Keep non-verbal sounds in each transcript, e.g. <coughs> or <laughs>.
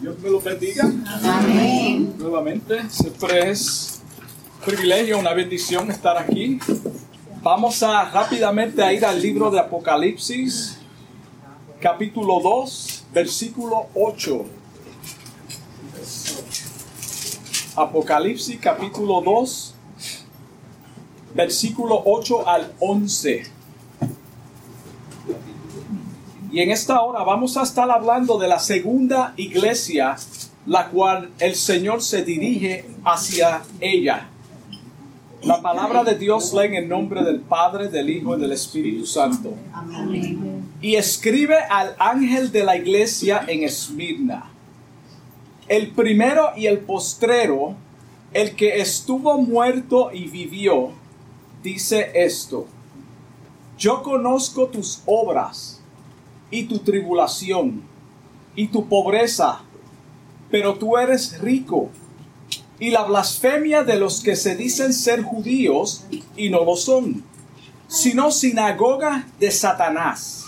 Dios me lo bendiga. Amén. Nuevamente, siempre es un privilegio, una bendición estar aquí. Vamos a rápidamente a ir al libro de Apocalipsis, capítulo 2, versículo 8. Apocalipsis, capítulo 2, versículo 8 al 11. Y en esta hora vamos a estar hablando de la segunda iglesia, la cual el Señor se dirige hacia ella. La palabra de Dios lee en el nombre del Padre, del Hijo y del Espíritu Santo. Y escribe al ángel de la iglesia en Esmirna. El primero y el postrero, el que estuvo muerto y vivió, dice esto. Yo conozco tus obras y tu tribulación y tu pobreza, pero tú eres rico. Y la blasfemia de los que se dicen ser judíos y no lo son, sino sinagoga de Satanás.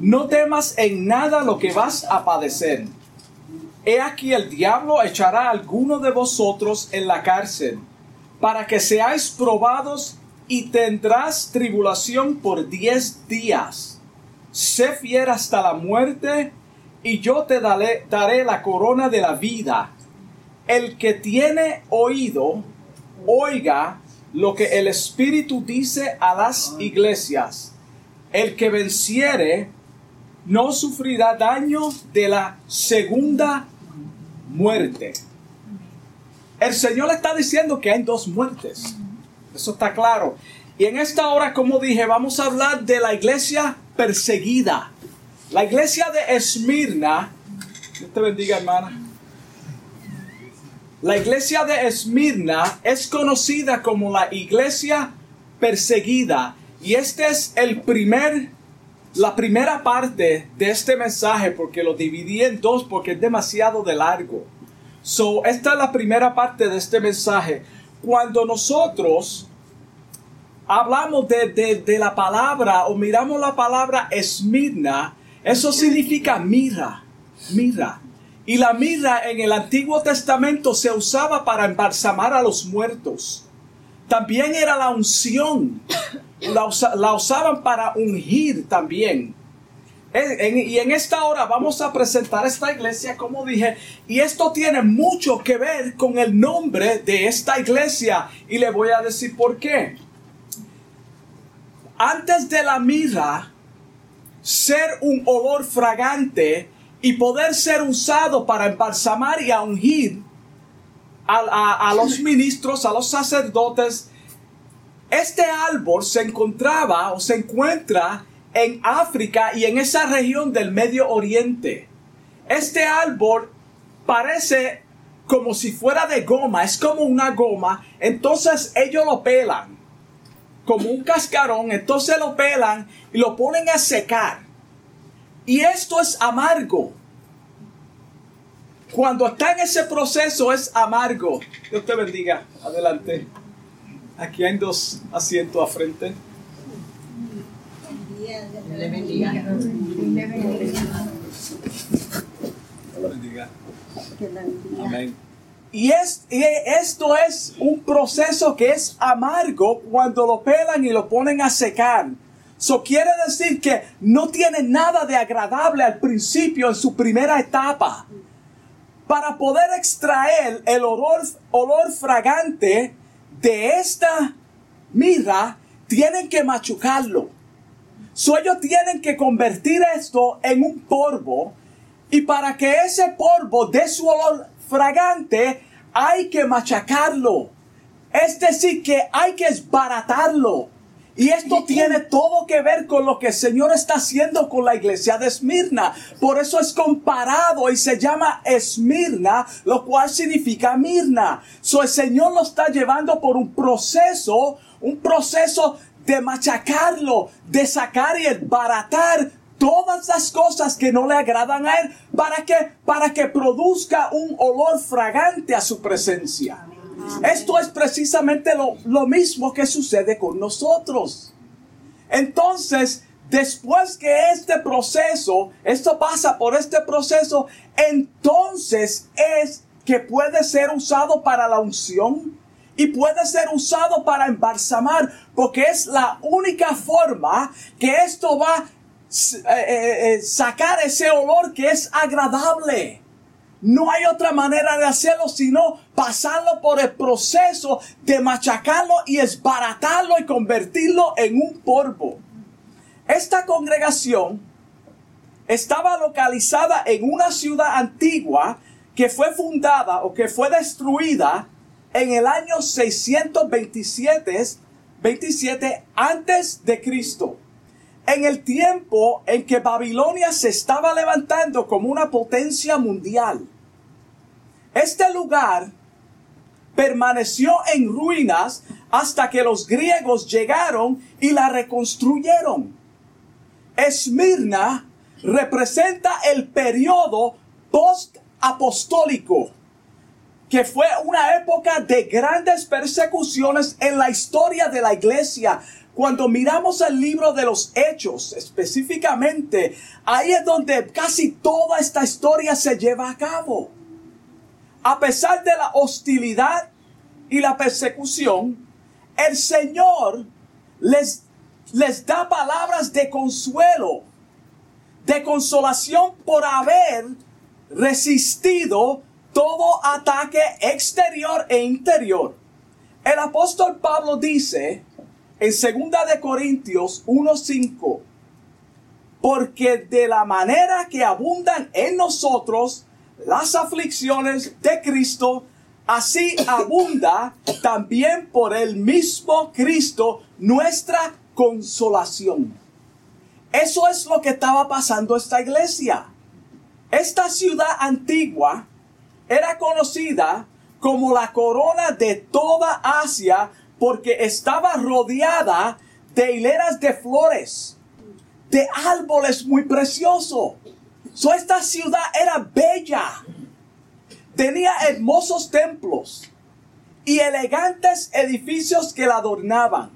No temas en nada lo que vas a padecer. He aquí el diablo echará a alguno de vosotros en la cárcel, para que seáis probados y tendrás tribulación por diez días sé fiel hasta la muerte, y yo te daré, daré la corona de la vida. El que tiene oído, oiga lo que el Espíritu dice a las iglesias. El que venciere no sufrirá daño de la segunda muerte. El Señor le está diciendo que hay dos muertes. Eso está claro. Y en esta hora, como dije, vamos a hablar de la iglesia perseguida. La iglesia de Esmirna, Dios te bendiga hermana. La iglesia de Esmirna es conocida como la iglesia perseguida. Y este es el primer, la primera parte de este mensaje porque lo dividí en dos porque es demasiado de largo. So, esta es la primera parte de este mensaje. Cuando nosotros hablamos de, la palabra o miramos la palabra esmirna, eso significa mira, mira. Y la mirra en el Antiguo Testamento se usaba para embalsamar a los muertos. También era la unción. La, usaban para ungir también. y en esta hora vamos a presentar esta iglesia, como dije, y esto tiene mucho que ver con el nombre de esta iglesia. Y le voy a decir por qué antes de la mirra ser un olor fragante y poder ser usado para embalsamar y ungir a, los ministros, a los sacerdotes, este árbol se encontraba o se encuentra en África y en esa región del Medio Oriente. Este árbol parece como si fuera de goma, es como una goma, entonces ellos lo pelan como un cascarón, entonces lo pelan y lo ponen a secar. Y esto es amargo. Cuando está en ese proceso es amargo. Dios te bendiga. Adelante. Aquí hay dos asientos a frente. Amén. Y, es, esto es un proceso que es amargo cuando lo pelan y lo ponen a secar. Eso quiere decir que no tiene nada de agradable al principio en su primera etapa. Para poder extraer el olor, olor fragante de esta mirra, tienen que machucarlo. So ellos tienen que convertir esto en un polvo y para que ese polvo dé su olor fragante, hay que machacarlo. Es decir, que hay que esbaratarlo. Y esto tiene todo que ver con lo que el Señor está haciendo con la iglesia de Esmirna. Por eso es comparado y se llama Esmirna, lo cual significa Mirna. So el Señor lo está llevando por un proceso, un proceso de machacarlo, de sacar y esbaratar todas las cosas que no le agradan a Él. ¿Para que Para que produzca un olor fragante a su presencia. Esto es precisamente lo, lo mismo que sucede con nosotros. Entonces, Después que este proceso, esto pasa por este proceso, entonces es que puede ser usado para la unción y puede ser usado para embalsamar, porque es la única forma que esto va eh, eh, eh, sacar ese olor que es agradable. No hay otra manera de hacerlo sino pasarlo por el proceso de machacarlo y esbaratarlo y convertirlo en un polvo. Esta congregación estaba localizada en una ciudad antigua que fue fundada o que fue destruida en el año 627 27 antes de Cristo. En el tiempo en que Babilonia se estaba levantando como una potencia mundial. Este lugar permaneció en ruinas hasta que los griegos llegaron y la reconstruyeron. Esmirna representa el periodo post-apostólico, que fue una época de grandes persecuciones en la historia de la iglesia. Cuando miramos el libro de los hechos específicamente, ahí es donde casi toda esta historia se lleva a cabo a pesar de la hostilidad y la persecución, el Señor les, les da palabras de consuelo, de consolación por haber resistido todo ataque exterior e interior. El apóstol Pablo dice en 2 de Corintios 1:5, porque de la manera que abundan en nosotros las aflicciones de Cristo, así abunda también por el mismo Cristo nuestra consolación. Eso es lo que estaba pasando esta iglesia. Esta ciudad antigua era conocida como la corona de toda Asia porque estaba rodeada de hileras de flores, de árboles muy preciosos So, esta ciudad era bella. Tenía hermosos templos y elegantes edificios que la adornaban.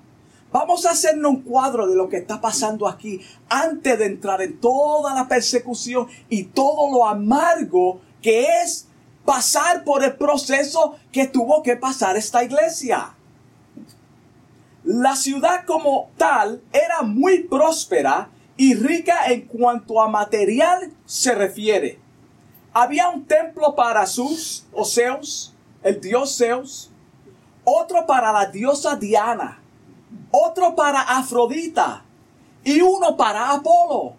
Vamos a hacernos un cuadro de lo que está pasando aquí antes de entrar en toda la persecución y todo lo amargo que es pasar por el proceso que tuvo que pasar esta iglesia. La ciudad como tal era muy próspera y rica en cuanto a material se refiere. Había un templo para Sus o Zeus, el dios Zeus, otro para la diosa Diana, otro para Afrodita y uno para Apolo.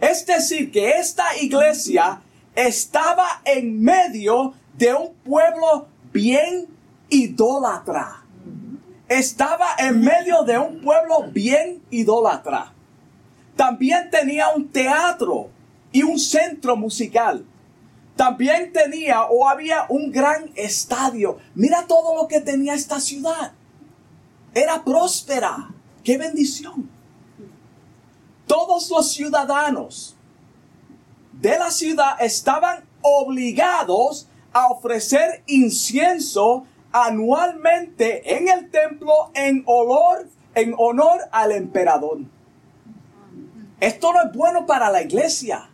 Es decir, que esta iglesia estaba en medio de un pueblo bien idólatra. Estaba en medio de un pueblo bien idólatra. También tenía un teatro y un centro musical. También tenía o había un gran estadio. Mira todo lo que tenía esta ciudad. Era próspera. ¡Qué bendición! Todos los ciudadanos de la ciudad estaban obligados a ofrecer incienso anualmente en el templo en olor en honor al emperador. Esto no es bueno para la iglesia.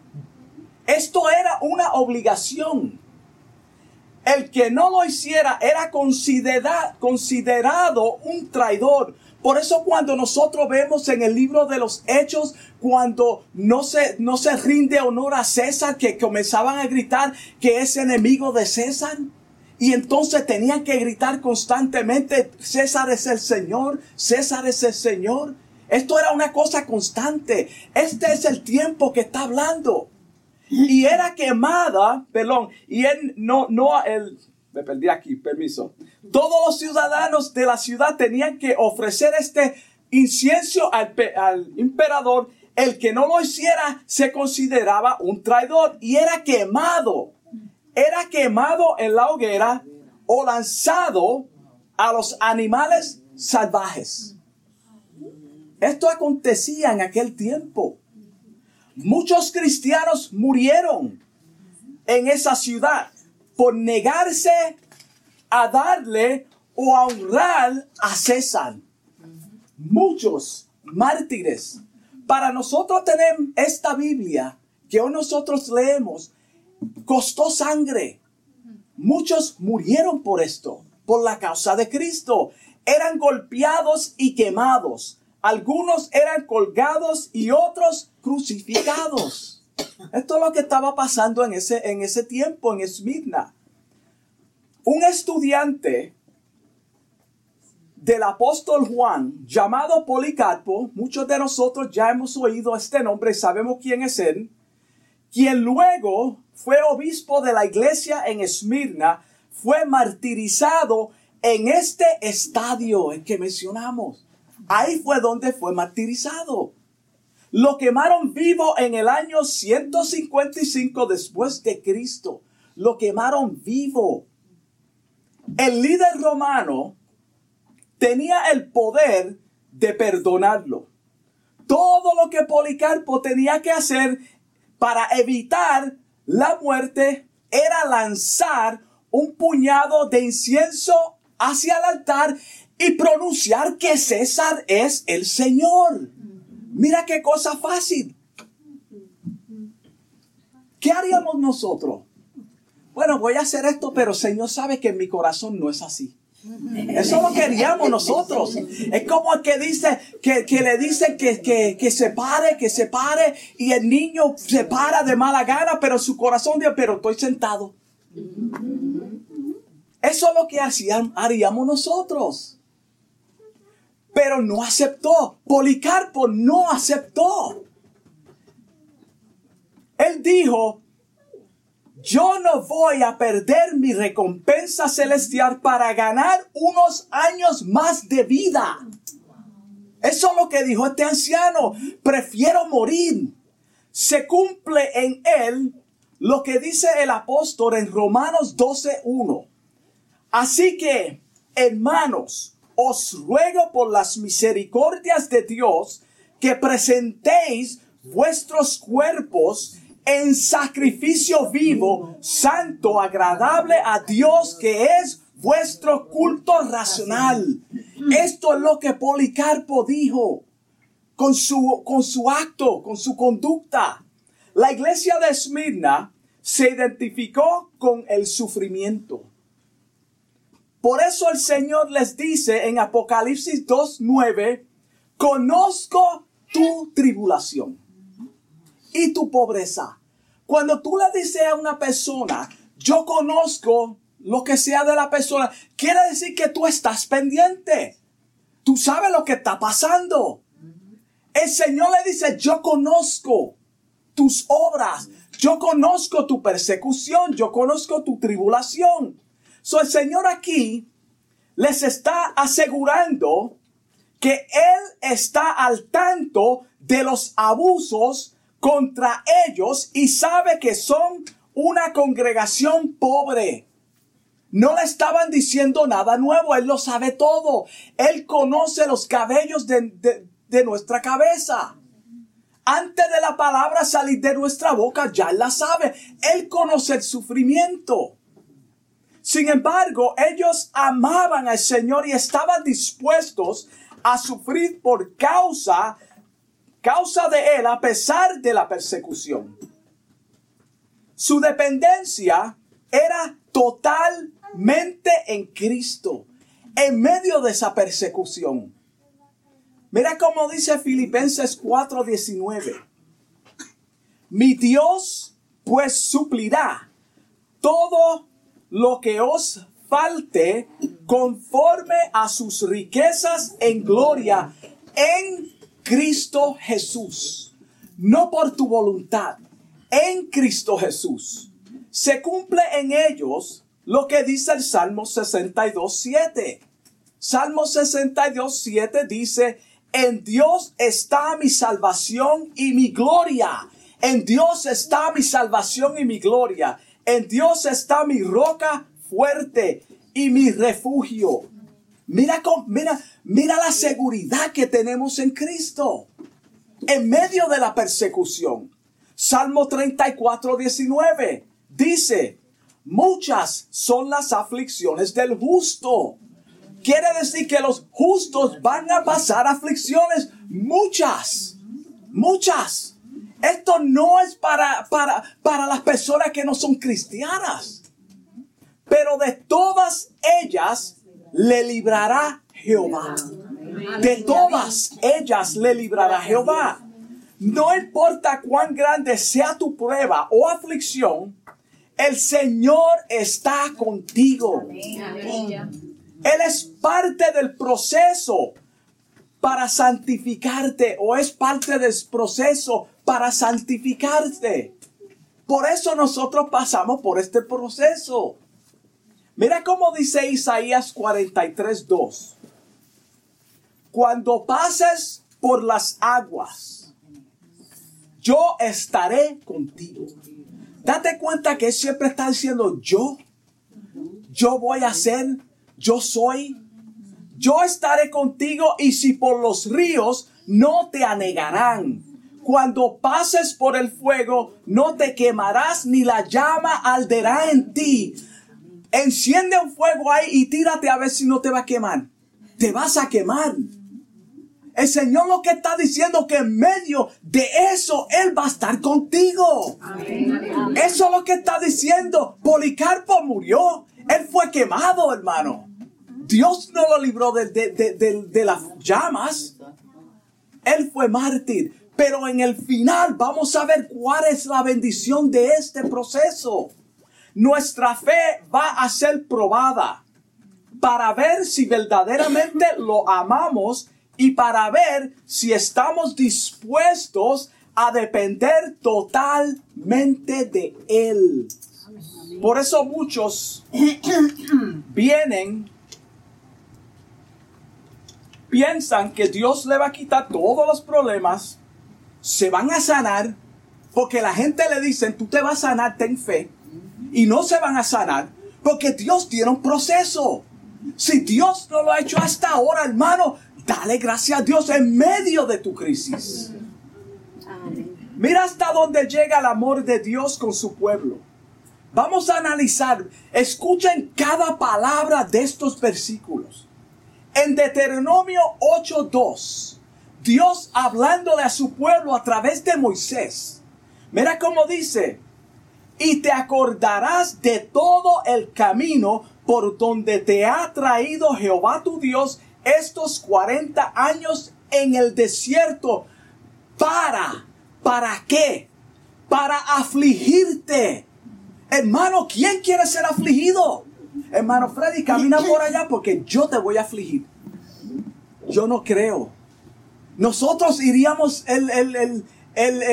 Esto era una obligación. El que no lo hiciera era considerado un traidor. Por eso cuando nosotros vemos en el libro de los hechos, cuando no se, no se rinde honor a César, que comenzaban a gritar que es enemigo de César. Y entonces tenían que gritar constantemente, César es el Señor, César es el Señor. Esto era una cosa constante. Este es el tiempo que está hablando. Y era quemada, perdón, y él no, no, él, me perdí aquí, permiso. Todos los ciudadanos de la ciudad tenían que ofrecer este incienso al, al emperador. El que no lo hiciera se consideraba un traidor y era quemado. Era quemado en la hoguera o lanzado a los animales salvajes. Esto acontecía en aquel tiempo. Muchos cristianos murieron en esa ciudad por negarse a darle o a honrar a César. Muchos mártires para nosotros tener esta Biblia que hoy nosotros leemos, costó sangre. Muchos murieron por esto, por la causa de Cristo. Eran golpeados y quemados. Algunos eran colgados y otros crucificados. Esto es lo que estaba pasando en ese, en ese tiempo en Esmirna. Un estudiante del apóstol Juan, llamado Policarpo, muchos de nosotros ya hemos oído este nombre, sabemos quién es él, quien luego fue obispo de la iglesia en Esmirna, fue martirizado en este estadio en que mencionamos. Ahí fue donde fue martirizado. Lo quemaron vivo en el año 155 después de Cristo. Lo quemaron vivo. El líder romano tenía el poder de perdonarlo. Todo lo que Policarpo tenía que hacer para evitar la muerte era lanzar un puñado de incienso hacia el altar y pronunciar que César es el Señor. Mira qué cosa fácil. ¿Qué haríamos nosotros? Bueno, voy a hacer esto, pero Señor sabe que en mi corazón no es así. Eso lo queríamos nosotros. Es como el que dice, que, le dice que, que, se pare, que se pare, y el niño se para de mala gana, pero su corazón dice, pero estoy sentado. Eso es lo que haríamos nosotros. Pero no aceptó. Policarpo no aceptó. Él dijo, yo no voy a perder mi recompensa celestial para ganar unos años más de vida. Eso es lo que dijo este anciano. Prefiero morir. Se cumple en él lo que dice el apóstol en Romanos 12.1. Así que, hermanos, os ruego por las misericordias de Dios que presentéis vuestros cuerpos en sacrificio vivo, santo, agradable a Dios, que es vuestro culto racional. Esto es lo que Policarpo dijo con su, con su acto, con su conducta. La iglesia de Esmirna se identificó con el sufrimiento. Por eso el Señor les dice en Apocalipsis 2.9, conozco tu tribulación y tu pobreza. Cuando tú le dices a una persona, yo conozco lo que sea de la persona, quiere decir que tú estás pendiente. Tú sabes lo que está pasando. El Señor le dice, yo conozco tus obras, yo conozco tu persecución, yo conozco tu tribulación. So el Señor aquí les está asegurando que Él está al tanto de los abusos contra ellos y sabe que son una congregación pobre. No le estaban diciendo nada nuevo, Él lo sabe todo. Él conoce los cabellos de, nuestra cabeza. Antes de la palabra salir de nuestra boca, ya la sabe. Él conoce el sufrimiento. Sin embargo, ellos amaban al Señor y estaban dispuestos a sufrir por causa causa de él a pesar de la persecución. Su dependencia era totalmente en Cristo, en medio de esa persecución. Mira cómo dice Filipenses 4:19. Mi Dios pues suplirá todo lo que os falte conforme a sus riquezas en gloria en Cristo Jesús, no por tu voluntad, en Cristo Jesús. Se cumple en ellos lo que dice el Salmo 62, 7. Salmo 62, 7 dice, en Dios está mi salvación y mi gloria. En Dios está mi salvación y mi gloria. En Dios está mi roca fuerte y mi refugio. Mira, mira, mira la seguridad que tenemos en Cristo en medio de la persecución. Salmo 34, 19 dice, muchas son las aflicciones del justo. Quiere decir que los justos van a pasar aflicciones, muchas. Muchas. Esto no es para, para, para las personas que no son cristianas. Pero de todas ellas le librará Jehová. De todas ellas le librará Jehová. No importa cuán grande sea tu prueba o aflicción, el Señor está contigo. Él es parte del proceso para santificarte o es parte del proceso para santificarte. Por eso nosotros pasamos por este proceso. Mira cómo dice Isaías 43, 2. Cuando pases por las aguas, yo estaré contigo. Date cuenta que siempre está diciendo yo. Yo voy a ser, yo soy. Yo estaré contigo y si por los ríos no te anegarán. Cuando pases por el fuego, no te quemarás ni la llama alderá en ti. Enciende un fuego ahí y tírate a ver si no te va a quemar. Te vas a quemar. El Señor lo que está diciendo que en medio de eso Él va a estar contigo. Eso es lo que está diciendo. Policarpo murió. Él fue quemado, hermano. Dios no lo libró de, de las llamas. Él fue mártir. Pero en el final vamos a ver cuál es la bendición de este proceso. Nuestra fe va a ser probada para ver si verdaderamente lo amamos y para ver si estamos dispuestos a depender totalmente de Él. Por eso muchos <coughs> vienen, piensan que Dios le va a quitar todos los problemas, se van a sanar, porque la gente le dice, tú te vas a sanar, ten fe, y no se van a sanar, porque Dios tiene un proceso. Si Dios no lo ha hecho hasta ahora, hermano, Dale gracias a Dios en medio de tu crisis. Mira hasta dónde llega el amor de Dios con su pueblo. Vamos a analizar, escuchen cada palabra de estos versículos. En Deuteronomio 8:2, Dios hablándole a su pueblo a través de Moisés. Mira cómo dice, y te acordarás de todo el camino por donde te ha traído Jehová tu Dios estos 40 años en el desierto. ¿Para? ¿Para qué? Para afligirte. Hermano, ¿quién quiere ser afligido? Hermano Freddy, camina por allá porque yo te voy a afligir. Yo no creo. Nosotros iríamos el, el, el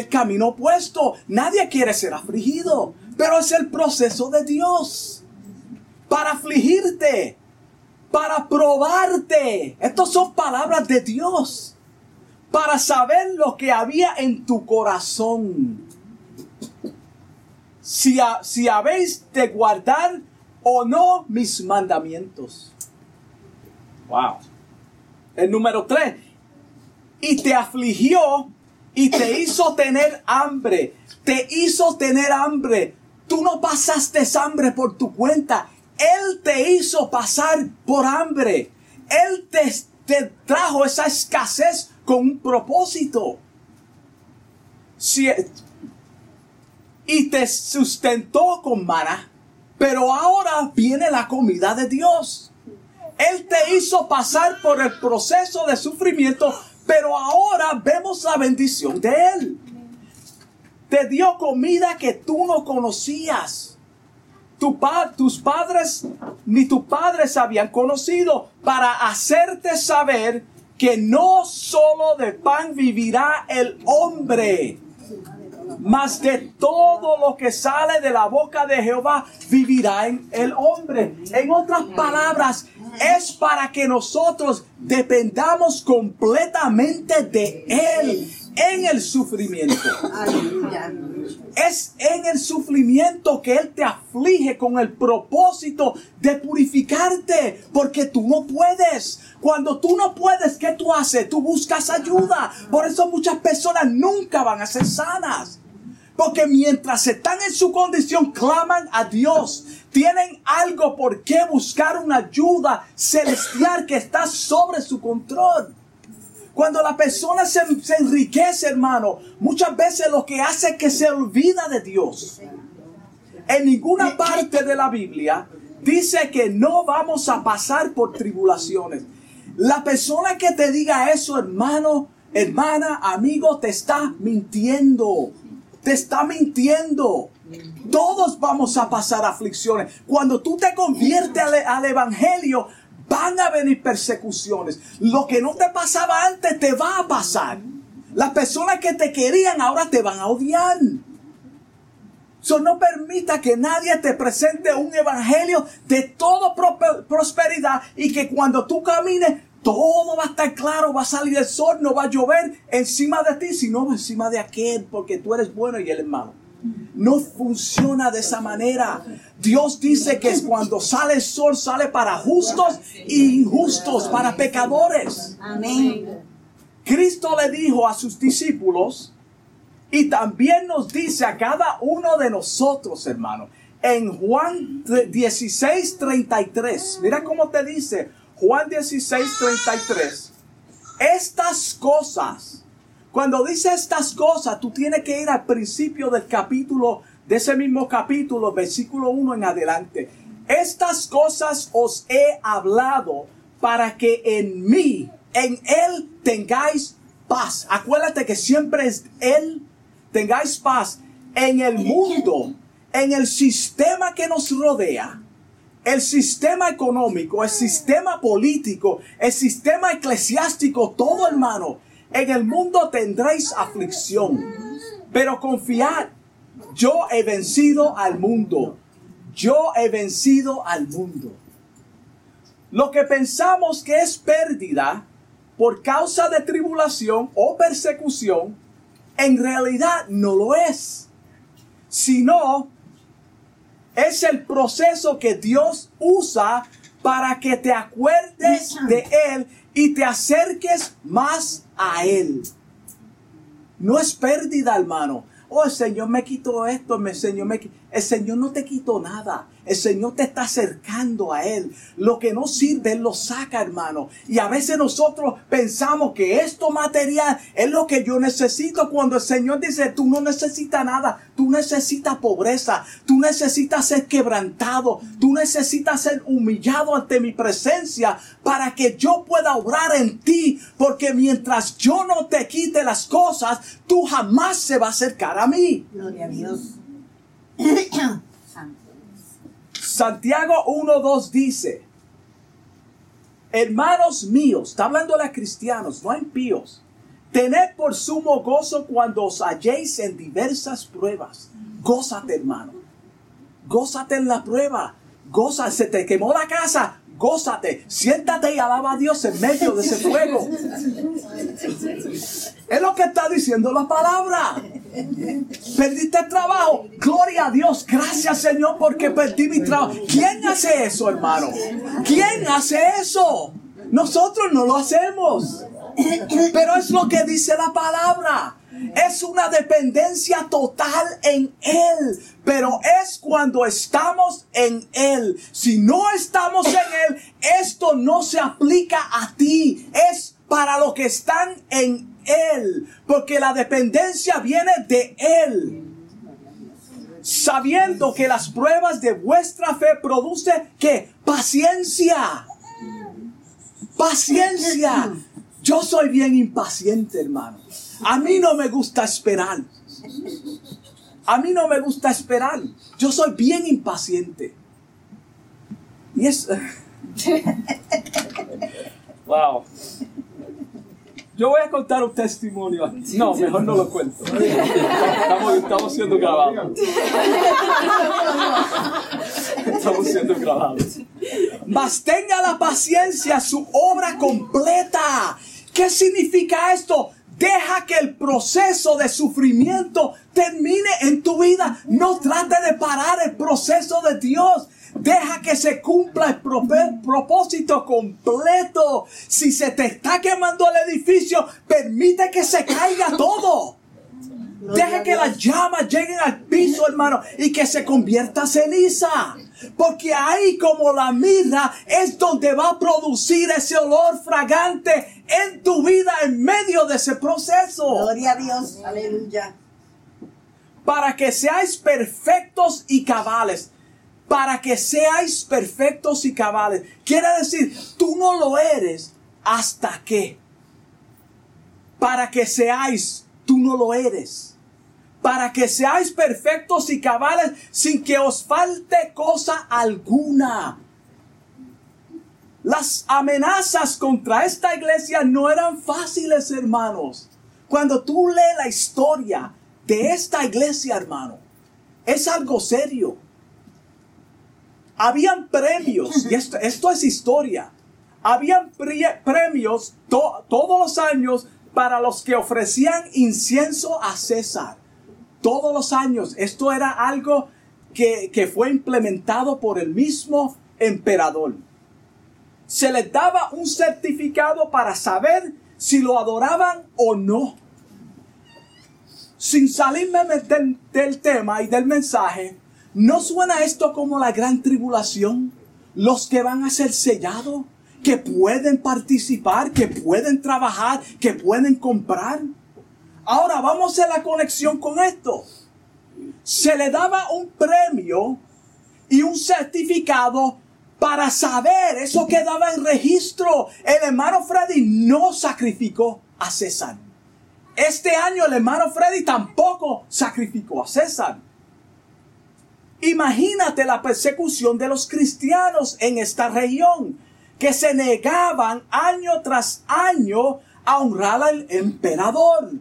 camino opuesto. Nadie quiere ser afligido. Pero es el proceso de Dios. Para afligirte para probarte. Estas son palabras de Dios. Para saber lo que había en tu corazón. Si, si habéis de guardar o no mis mandamientos. Wow. El número 3. Y te afligió y te hizo tener hambre. Te hizo tener hambre. Tú no pasaste hambre por tu cuenta. Él te hizo pasar por hambre. Él te, trajo esa escasez con un propósito. y te sustentó con mana. Pero ahora viene la comida de Dios. Él te hizo pasar por el proceso de sufrimiento, pero ahora vemos la bendición de Él. Te dio comida que tú no conocías tus padres ni tus padres habían conocido para hacerte saber que no solo de pan vivirá el hombre, mas de todo lo que sale de la boca de Jehová vivirá el hombre. En otras palabras, es para que nosotros dependamos completamente de Él en el sufrimiento. Es en el sufrimiento que Él te aflige con el propósito de purificarte, porque tú no puedes. Cuando tú no puedes, ¿qué tú haces? Tú buscas ayuda. Por eso muchas personas nunca van a ser sanas. Porque mientras están en su condición, claman a Dios. Tienen algo por qué buscar una ayuda celestial que está sobre su control. Cuando la persona se, se enriquece, hermano, muchas veces lo que hace es que se olvida de Dios. En ninguna parte de la Biblia dice que no vamos a pasar por tribulaciones. La persona que te diga eso, hermano, hermana, amigo, te está mintiendo. Te está mintiendo. Todos vamos a pasar aflicciones. Cuando tú te conviertes al, Evangelio, van a venir persecuciones. Lo que no te pasaba antes te va a pasar. Las personas que te querían ahora te van a odiar. So, no permita que nadie te presente un evangelio de toda prosperidad y que cuando tú camines todo va a estar claro, va a salir el sol, no va a llover encima de ti, sino encima de aquel, porque tú eres bueno y él es malo. No funciona de esa manera. Dios dice que es cuando sale el sol, sale para justos e injustos, para pecadores. Amén. Cristo le dijo a sus discípulos, y también nos dice a cada uno de nosotros, hermano, en Juan 16, 33. Mira cómo te dice Juan 16, 33. Estas cosas, cuando dice estas cosas, tú tienes que ir al principio del capítulo, de ese mismo capítulo, versículo 1 en adelante. Estas cosas os he hablado para que en mí, en Él tengáis paz. Acuérdate que siempre es Él tengáis paz en el mundo, en el sistema que nos rodea, el sistema económico, el sistema político, el sistema eclesiástico, todo hermano. En el mundo tendréis aflicción, pero confiad, yo he vencido al mundo. Yo he vencido al mundo. Lo que pensamos que es pérdida por causa de tribulación o persecución, en realidad no lo es, sino es el proceso que Dios usa para que te acuerdes de Él y te acerques más a Él. No es pérdida, hermano. Oh, el Señor me quitó esto, el Señor me El Señor no te quitó nada. El Señor te está acercando a Él. Lo que no sirve, Él lo saca, hermano. Y a veces nosotros pensamos que esto material es lo que yo necesito. Cuando el Señor dice, tú no necesitas nada. Tú necesitas pobreza. Tú necesitas ser quebrantado. Tú necesitas ser humillado ante mi presencia para que yo pueda obrar en ti. Porque mientras yo no te quite las cosas, tú jamás se va a acercar a mí. Gloria a Dios. <coughs> Santiago 1.2 dice, hermanos míos, está hablando a cristianos, no a impíos, tened por sumo gozo cuando os halléis en diversas pruebas. Gózate, hermano. Gózate en la prueba. Gózate, se te quemó la casa gózate, siéntate y alaba a Dios en medio de ese fuego. <laughs> Es lo que está diciendo la palabra. Perdiste el trabajo. Gloria a Dios. Gracias Señor porque perdí mi trabajo. ¿Quién hace eso, hermano? ¿Quién hace eso? Nosotros no lo hacemos. Pero es lo que dice la palabra. Es una dependencia total en Él. Pero es cuando estamos en Él. Si no estamos en Él, esto no se aplica a ti. Es para los que están en Él. Porque la dependencia viene de Él. Sabiendo que las pruebas de vuestra fe producen que paciencia. Paciencia. Yo soy bien impaciente, hermano. A mí no me gusta esperar. A mí no me gusta esperar. Yo soy bien impaciente. Y es... wow. Yo voy a contar un testimonio. No, mejor no lo cuento. Estamos, estamos siendo grabados. Estamos siendo grabados. Mas tenga la paciencia su obra completa. ¿Qué significa esto? Deja que el proceso de sufrimiento termine en tu vida. No trate de parar el proceso de Dios. Deja que se cumpla el propósito completo. Si se te está quemando el edificio, permite que se caiga todo. Deja que las llamas lleguen al piso, hermano, y que se convierta en ceniza. Porque ahí como la mirra es donde va a producir ese olor fragante en tu vida en medio de ese proceso. Gloria a Dios. Aleluya. Para que seáis perfectos y cabales. Para que seáis perfectos y cabales. Quiere decir, tú no lo eres hasta que. Para que seáis, tú no lo eres. Para que seáis perfectos y cabales sin que os falte cosa alguna. Las amenazas contra esta iglesia no eran fáciles, hermanos. Cuando tú lees la historia de esta iglesia, hermano, es algo serio. Habían premios, y esto, es historia. Habían premios todos los años para los que ofrecían incienso a César. Todos los años. Esto era algo que, que fue implementado por el mismo emperador se les daba un certificado para saber si lo adoraban o no. Sin salirme del, del tema y del mensaje, ¿no suena esto como la gran tribulación? Los que van a ser sellados, que pueden participar, que pueden trabajar, que pueden comprar. Ahora vamos a la conexión con esto. Se le daba un premio y un certificado para saber, eso quedaba en registro. El hermano Freddy no sacrificó a César. Este año el hermano Freddy tampoco sacrificó a César. Imagínate la persecución de los cristianos en esta región, que se negaban año tras año a honrar al emperador.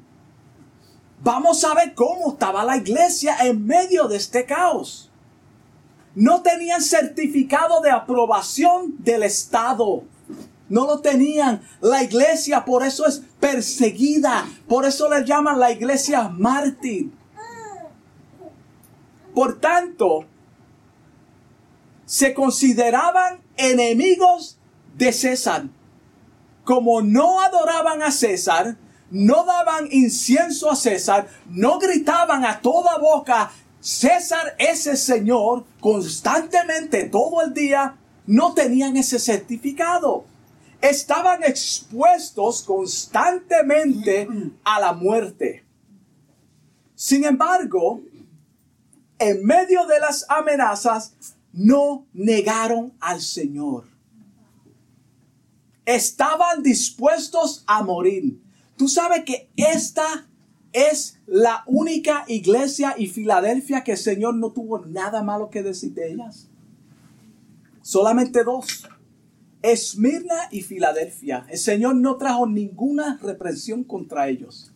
Vamos a ver cómo estaba la iglesia en medio de este caos no tenían certificado de aprobación del Estado. No lo tenían. La iglesia por eso es perseguida. Por eso le llaman la iglesia mártir. Por tanto, se consideraban enemigos de César. Como no adoraban a César, no daban incienso a César, no gritaban a toda boca, César ese señor constantemente todo el día no tenían ese certificado. Estaban expuestos constantemente a la muerte. Sin embargo, en medio de las amenazas, no negaron al Señor. Estaban dispuestos a morir. Tú sabes que esta es la única iglesia y Filadelfia que el Señor no tuvo nada malo que decir de ellas. Solamente dos. Esmirna y Filadelfia. El Señor no trajo ninguna represión contra ellos.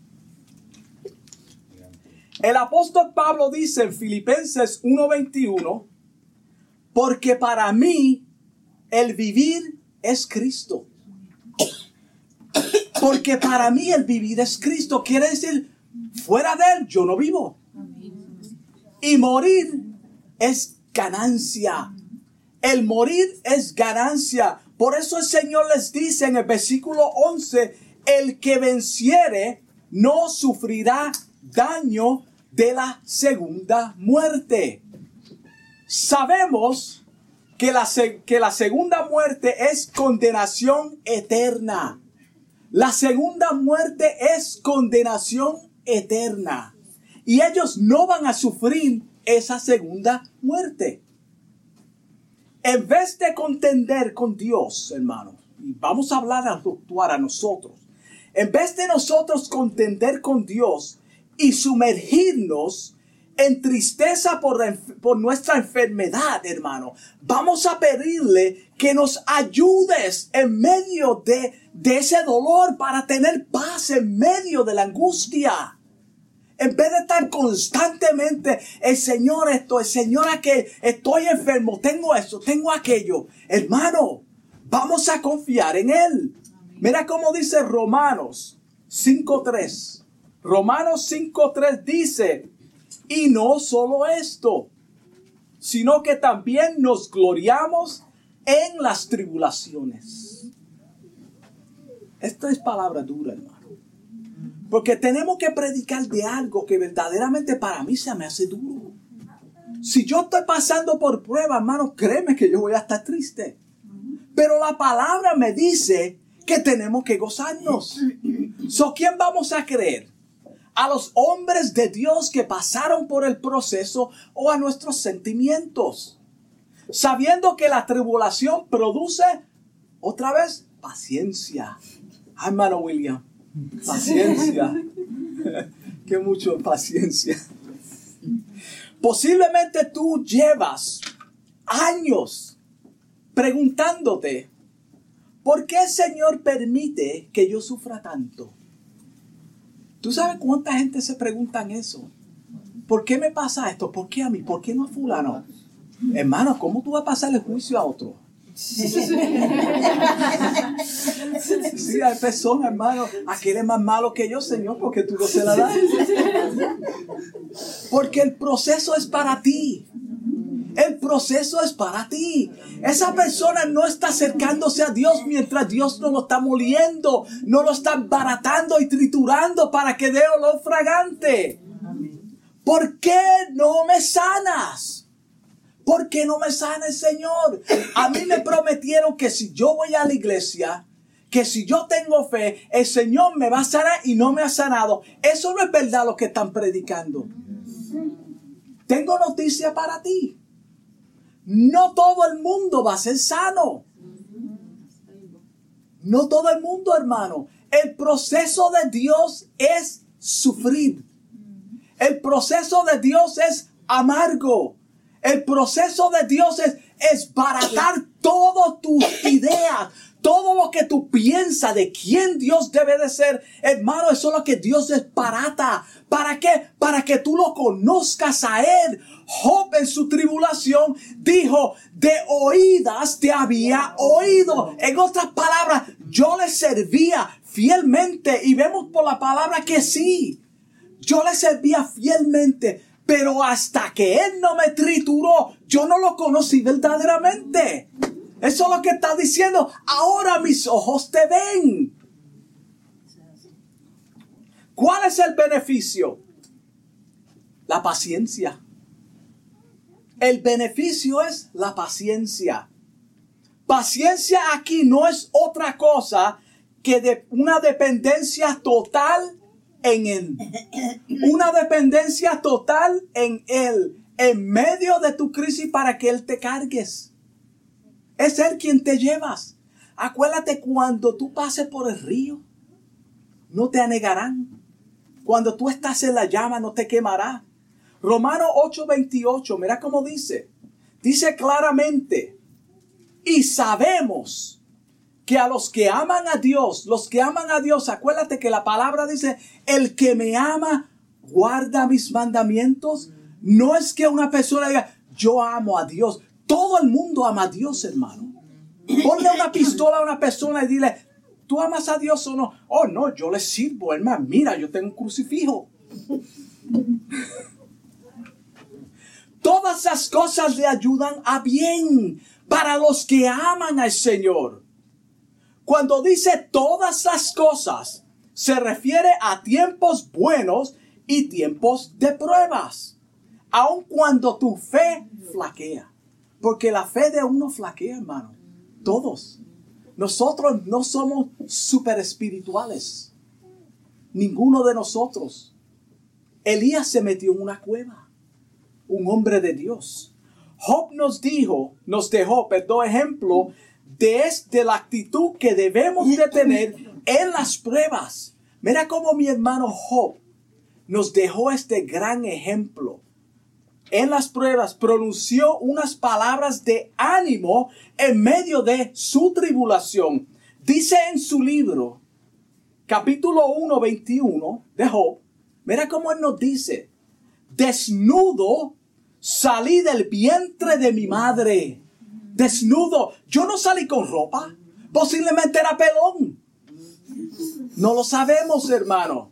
El apóstol Pablo dice en Filipenses 1:21, porque para mí el vivir es Cristo. Porque para mí el vivir es Cristo. Quiere decir, Fuera de Él yo no vivo. Y morir es ganancia. El morir es ganancia. Por eso el Señor les dice en el versículo 11, el que venciere no sufrirá daño de la segunda muerte. Sabemos que la, que la segunda muerte es condenación eterna. La segunda muerte es condenación eterna. Y ellos no van a sufrir esa segunda muerte. En vez de contender con Dios, hermanos, y vamos a hablar a actuar a nosotros, en vez de nosotros contender con Dios y sumergirnos en tristeza por, por, nuestra enfermedad, hermano. Vamos a pedirle que nos ayudes en medio de, de ese dolor para tener paz en medio de la angustia. En vez de estar constantemente, el Señor esto, el Señor aquel, estoy enfermo, tengo esto, tengo aquello. Hermano, vamos a confiar en Él. Mira cómo dice Romanos 5.3. Romanos 5.3 dice, y no solo esto, sino que también nos gloriamos en las tribulaciones. Esta es palabra dura, hermano. Porque tenemos que predicar de algo que verdaderamente para mí se me hace duro. Si yo estoy pasando por prueba, hermano, créeme que yo voy a estar triste. Pero la palabra me dice que tenemos que gozarnos. So, ¿quién vamos a creer? ¿A los hombres de Dios que pasaron por el proceso o a nuestros sentimientos? Sabiendo que la tribulación produce, otra vez, paciencia. Ay, hermano William, paciencia. <laughs> Qué mucho paciencia. Posiblemente tú llevas años preguntándote, ¿por qué el Señor permite que yo sufra tanto? ¿Tú sabes cuánta gente se preguntan eso? ¿Por qué me pasa esto? ¿Por qué a mí? ¿Por qué no a fulano? Hermano, ¿cómo tú vas a pasar el juicio a otro? <laughs> Sí, hay personas, hermano, aquel es más malo que yo, Señor, porque tú no se la das. <laughs> Porque el proceso es para ti. El proceso es para ti. Esa persona no está acercándose a Dios mientras Dios no lo está moliendo, no lo está baratando y triturando para que dé olor fragante. ¿Por qué no me sanas? ¿Por qué no me sana el Señor? A mí me prometieron que si yo voy a la iglesia, que si yo tengo fe, el Señor me va a sanar y no me ha sanado. Eso no es verdad lo que están predicando. Tengo noticia para ti. No todo el mundo va a ser sano. No todo el mundo, hermano. El proceso de Dios es sufrir. El proceso de Dios es amargo. El proceso de Dios es, es baratar todas tus ideas, todo lo que tú piensas de quién Dios debe de ser. Hermano, eso es lo que Dios desbarata. ¿Para qué? Para que tú lo conozcas a Él. Job en su tribulación dijo, de oídas te había oído. En otras palabras, yo le servía fielmente y vemos por la palabra que sí. Yo le servía fielmente pero hasta que Él no me trituró, yo no lo conocí verdaderamente. Eso es lo que está diciendo. Ahora mis ojos te ven. ¿Cuál es el beneficio? La paciencia. El beneficio es la paciencia. Paciencia aquí no es otra cosa que una dependencia total en Él. Una dependencia total en Él. En medio de tu crisis para que Él te cargues. Es Él quien te llevas. Acuérdate cuando tú pases por el río, no te anegarán. Cuando tú estás en la llama, no te quemará. Romano 8:28, mira cómo dice. Dice claramente, y sabemos que a los que aman a Dios, los que aman a Dios, acuérdate que la palabra dice, el que me ama guarda mis mandamientos. No es que una persona diga, yo amo a Dios. Todo el mundo ama a Dios, hermano. Ponle una pistola a una persona y dile, ¿tú amas a Dios o no? Oh, no, yo le sirvo, hermano. Mira, yo tengo un crucifijo. Todas esas cosas le ayudan a bien para los que aman al Señor. Cuando dice todas las cosas, se refiere a tiempos buenos y tiempos de pruebas. Aun cuando tu fe flaquea. Porque la fe de uno flaquea, hermano. Todos. Nosotros no somos super espirituales. Ninguno de nosotros. Elías se metió en una cueva. Un hombre de Dios. Job nos dijo, nos dejó, perdón, ejemplo de la actitud que debemos de tener en las pruebas. Mira cómo mi hermano Job nos dejó este gran ejemplo. En las pruebas pronunció unas palabras de ánimo en medio de su tribulación. Dice en su libro, capítulo 1, 21 de Job, mira cómo él nos dice, desnudo salí del vientre de mi madre desnudo. Yo no salí con ropa. Posiblemente era pelón. No lo sabemos, hermano.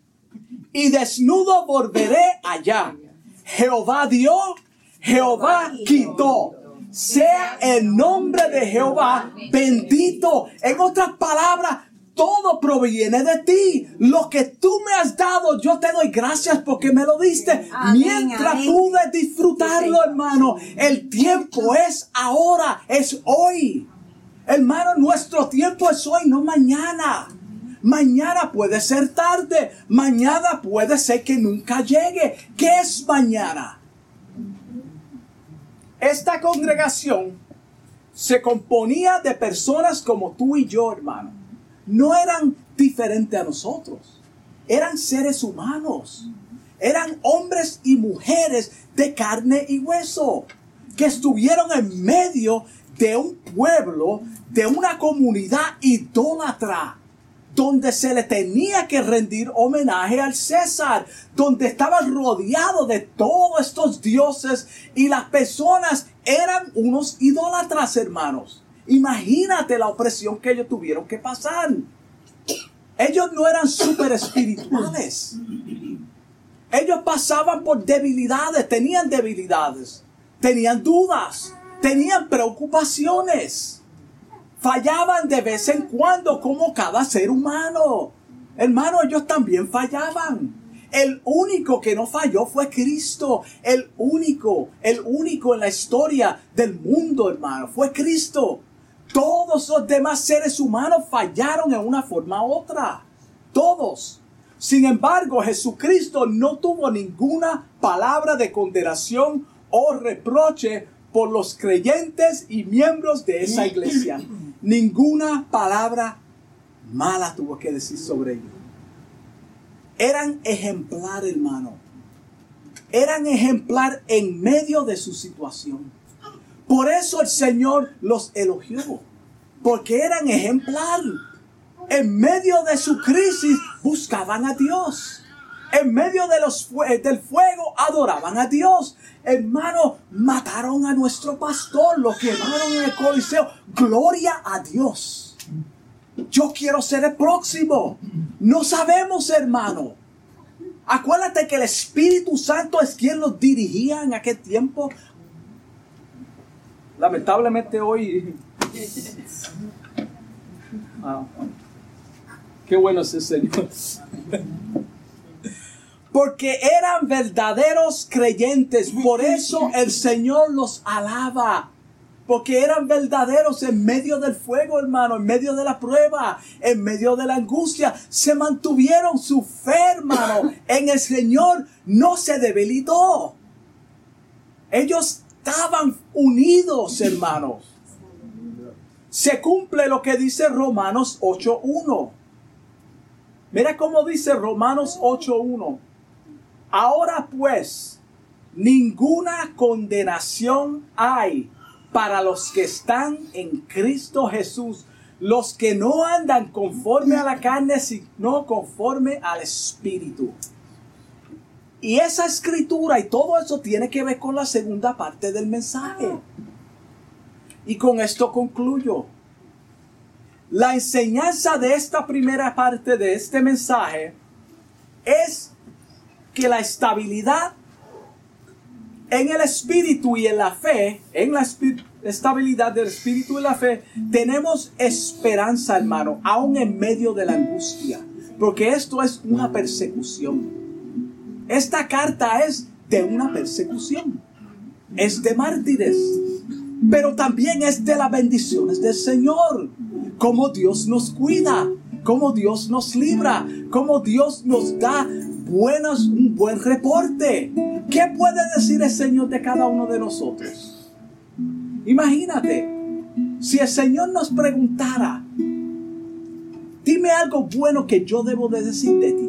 Y desnudo volveré allá. Jehová dio, Jehová quitó. Sea el nombre de Jehová bendito. En otras palabras, todo proviene de ti. Lo que tú me has dado, yo te doy gracias porque me lo diste. Mientras pude disfrutarlo, hermano. El tiempo es ahora, es hoy. Hermano, nuestro tiempo es hoy, no mañana. Mañana puede ser tarde. Mañana puede ser que nunca llegue. ¿Qué es mañana? Esta congregación se componía de personas como tú y yo, hermano. No eran diferentes a nosotros. Eran seres humanos. Eran hombres y mujeres de carne y hueso que estuvieron en medio de un pueblo, de una comunidad idólatra donde se le tenía que rendir homenaje al César, donde estaba rodeado de todos estos dioses y las personas eran unos idólatras, hermanos. Imagínate la opresión que ellos tuvieron que pasar. Ellos no eran súper espirituales. Ellos pasaban por debilidades, tenían debilidades, tenían dudas, tenían preocupaciones. Fallaban de vez en cuando como cada ser humano. Hermano, ellos también fallaban. El único que no falló fue Cristo. El único, el único en la historia del mundo, hermano, fue Cristo. Todos los demás seres humanos fallaron en una forma u otra. Todos. Sin embargo, Jesucristo no tuvo ninguna palabra de condenación o reproche por los creyentes y miembros de esa iglesia. Ninguna palabra mala tuvo que decir sobre ellos. Eran ejemplar, hermano. Eran ejemplar en medio de su situación. Por eso el Señor los elogió. Porque eran ejemplar. En medio de su crisis buscaban a Dios. En medio de los, del fuego adoraban a Dios. Hermano, mataron a nuestro pastor, lo quemaron en el coliseo. Gloria a Dios. Yo quiero ser el próximo. No sabemos, hermano. Acuérdate que el Espíritu Santo es quien los dirigía en aquel tiempo. Lamentablemente hoy... Ah, qué bueno es el Señor porque eran verdaderos creyentes. Por eso el Señor los alaba. Porque eran verdaderos en medio del fuego, hermano, en medio de la prueba, en medio de la angustia. Se mantuvieron su fe, hermano, en el Señor. No se debilitó. Ellos estaban unidos, hermanos. Se cumple lo que dice Romanos 8.1. Mira cómo dice Romanos 8.1. Ahora pues, ninguna condenación hay para los que están en Cristo Jesús, los que no andan conforme a la carne, sino conforme al Espíritu. Y esa escritura y todo eso tiene que ver con la segunda parte del mensaje. Y con esto concluyo. La enseñanza de esta primera parte de este mensaje es que la estabilidad en el espíritu y en la fe, en la estabilidad del espíritu y la fe, tenemos esperanza, hermano, aún en medio de la angustia, porque esto es una persecución. Esta carta es de una persecución, es de mártires, pero también es de las bendiciones del Señor, como Dios nos cuida, como Dios nos libra, como Dios nos da buenas, un buen reporte. ¿Qué puede decir el Señor de cada uno de nosotros? Imagínate, si el Señor nos preguntara, dime algo bueno que yo debo de decir de ti.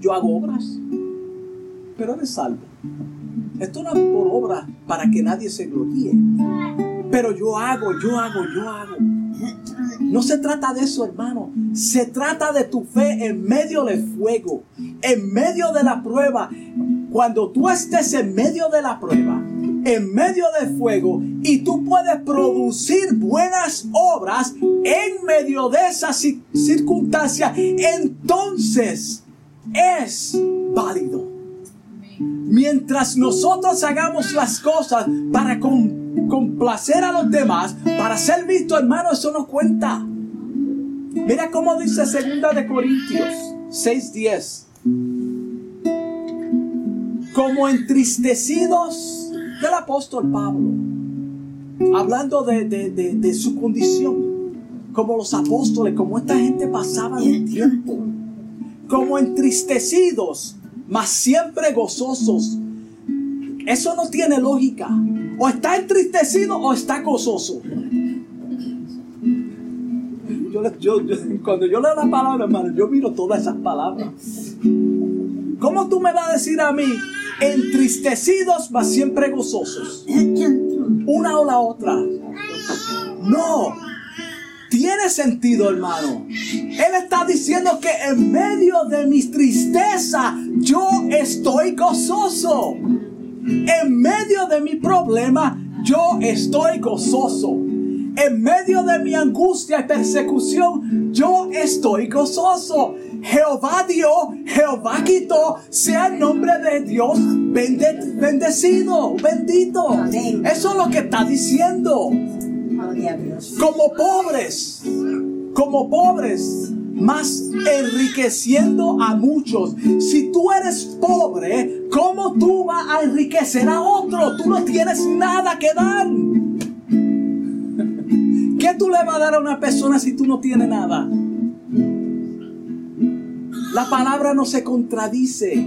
Yo hago obras, pero eres salvo. Esto no es por obra para que nadie se gloríe. Pero yo hago, yo hago, yo hago. No se trata de eso, hermano. Se trata de tu fe en medio del fuego, en medio de la prueba. Cuando tú estés en medio de la prueba, en medio del fuego, y tú puedes producir buenas obras en medio de esas circunstancias, entonces es válido. Mientras nosotros hagamos las cosas para complacer a los demás, para ser visto, hermano, eso no cuenta. Mira cómo dice segunda de Corintios 6:10. Como entristecidos del apóstol Pablo. hablando de, de- de- de su condición, como los apóstoles, como esta gente pasaba el tiempo, como entristecidos, mas siempre gozosos. Eso no tiene lógica. O está entristecido o está gozoso. Yo, yo- yo- cuando yo leo la palabra, hermano, yo miro todas esas palabras. ¿Cómo tú me vas a decir a mí, entristecidos, mas siempre gozosos? Una o la otra. No. Tiene sentido, hermano. Él está diciendo que en medio de mi tristeza, yo estoy gozoso. En medio de mi problema, yo estoy gozoso. En medio de mi angustia y persecución, yo estoy gozoso. Jehová dio, Jehová quitó, sea el nombre de Dios bende- bendecido, bendito. Eso es lo que está diciendo como pobres, como pobres, más enriqueciendo a muchos. Si tú eres pobre, ¿cómo tú vas a enriquecer a otro? Tú no tienes nada que dar. ¿Qué tú le vas a dar a una persona si tú no tienes nada? La palabra no se contradice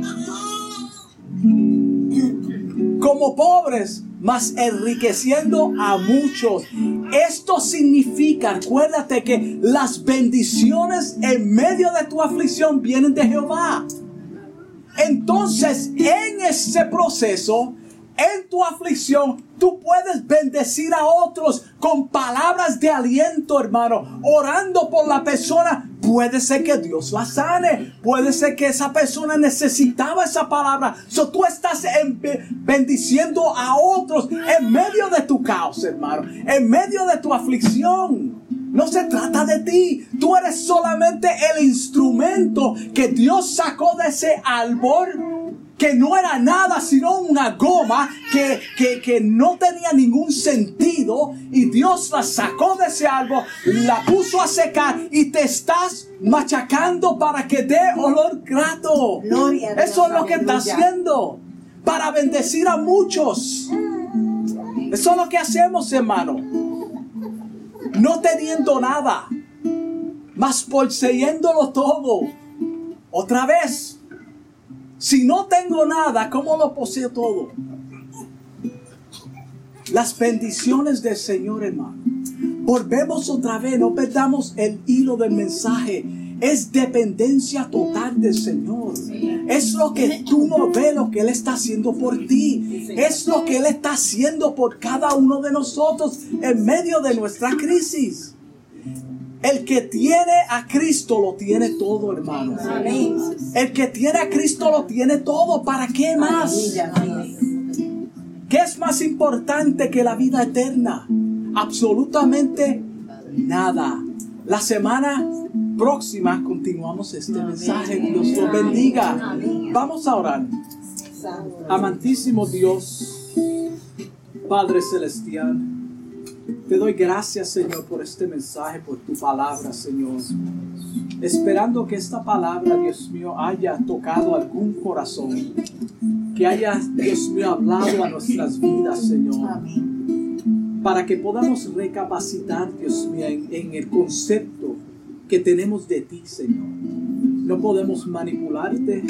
como pobres, mas enriqueciendo a muchos. Esto significa, acuérdate que las bendiciones en medio de tu aflicción vienen de Jehová. Entonces, en ese proceso, en tu aflicción, tú puedes bendecir a otros con palabras de aliento, hermano, orando por la persona. Puede ser que Dios la sane, puede ser que esa persona necesitaba esa palabra. So, tú estás en- bendiciendo a otros en medio de tu caos, hermano, en medio de tu aflicción. No se trata de ti. Tú eres solamente el instrumento que Dios sacó de ese árbol que no era nada sino una goma que, que, que no tenía ningún sentido y Dios la sacó de ese árbol, la puso a secar y te estás machacando para que dé olor grato. Gloria a Dios, Eso es lo que está haciendo para bendecir a muchos. Eso es lo que hacemos, hermano. No teniendo nada, mas poseyéndolo todo. Otra vez, si no tengo nada, ¿cómo lo poseo todo? Las bendiciones del Señor, hermano. Volvemos otra vez, no perdamos el hilo del mensaje. Es dependencia total del Señor. Es lo que tú no ves, lo que Él está haciendo por ti. Es lo que Él está haciendo por cada uno de nosotros en medio de nuestra crisis. El que tiene a Cristo lo tiene todo, hermano. El que tiene a Cristo lo tiene todo. ¿Para qué más? ¿Qué es más importante que la vida eterna? Absolutamente nada. La semana próxima continuamos este mensaje. Dios los bendiga. Vamos a orar. Amantísimo Dios, Padre Celestial, te doy gracias, Señor, por este mensaje, por tu palabra, Señor. Esperando que esta palabra, Dios mío, haya tocado algún corazón. Que haya, Dios mío, hablado a nuestras vidas, Señor para que podamos recapacitar, Dios mío, en, en el concepto que tenemos de ti, Señor. No podemos manipularte,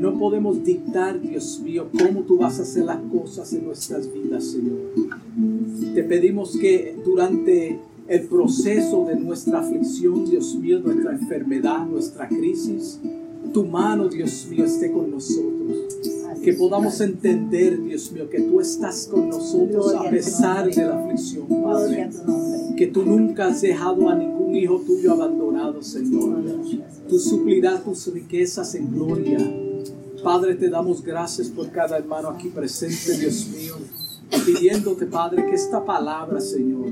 no podemos dictar, Dios mío, cómo tú vas a hacer las cosas en nuestras vidas, Señor. Te pedimos que durante el proceso de nuestra aflicción, Dios mío, nuestra enfermedad, nuestra crisis, tu mano, Dios mío, esté con nosotros. Que podamos entender, Dios mío, que tú estás con nosotros a pesar de la aflicción, Padre. Que tú nunca has dejado a ningún hijo tuyo abandonado, Señor. Tú suplirás tus riquezas en gloria. Padre, te damos gracias por cada hermano aquí presente, Dios mío. Pidiéndote, Padre, que esta palabra, Señor,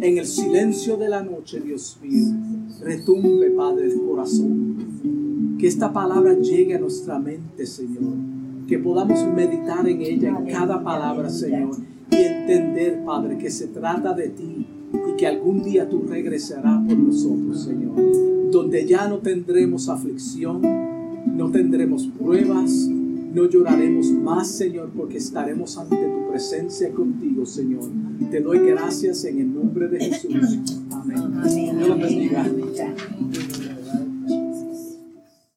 en el silencio de la noche, Dios mío, retumbe, Padre, el corazón. Que esta palabra llegue a nuestra mente, Señor. Que podamos meditar en ella, en cada palabra, Señor. Y entender, Padre, que se trata de ti y que algún día tú regresarás por nosotros, Señor. Donde ya no tendremos aflicción, no tendremos pruebas, No lloraremos más, Señor, porque estaremos ante tu presencia contigo, Señor. Te doy gracias en el nombre de Jesús. Amén. Dios bendiga. Amén.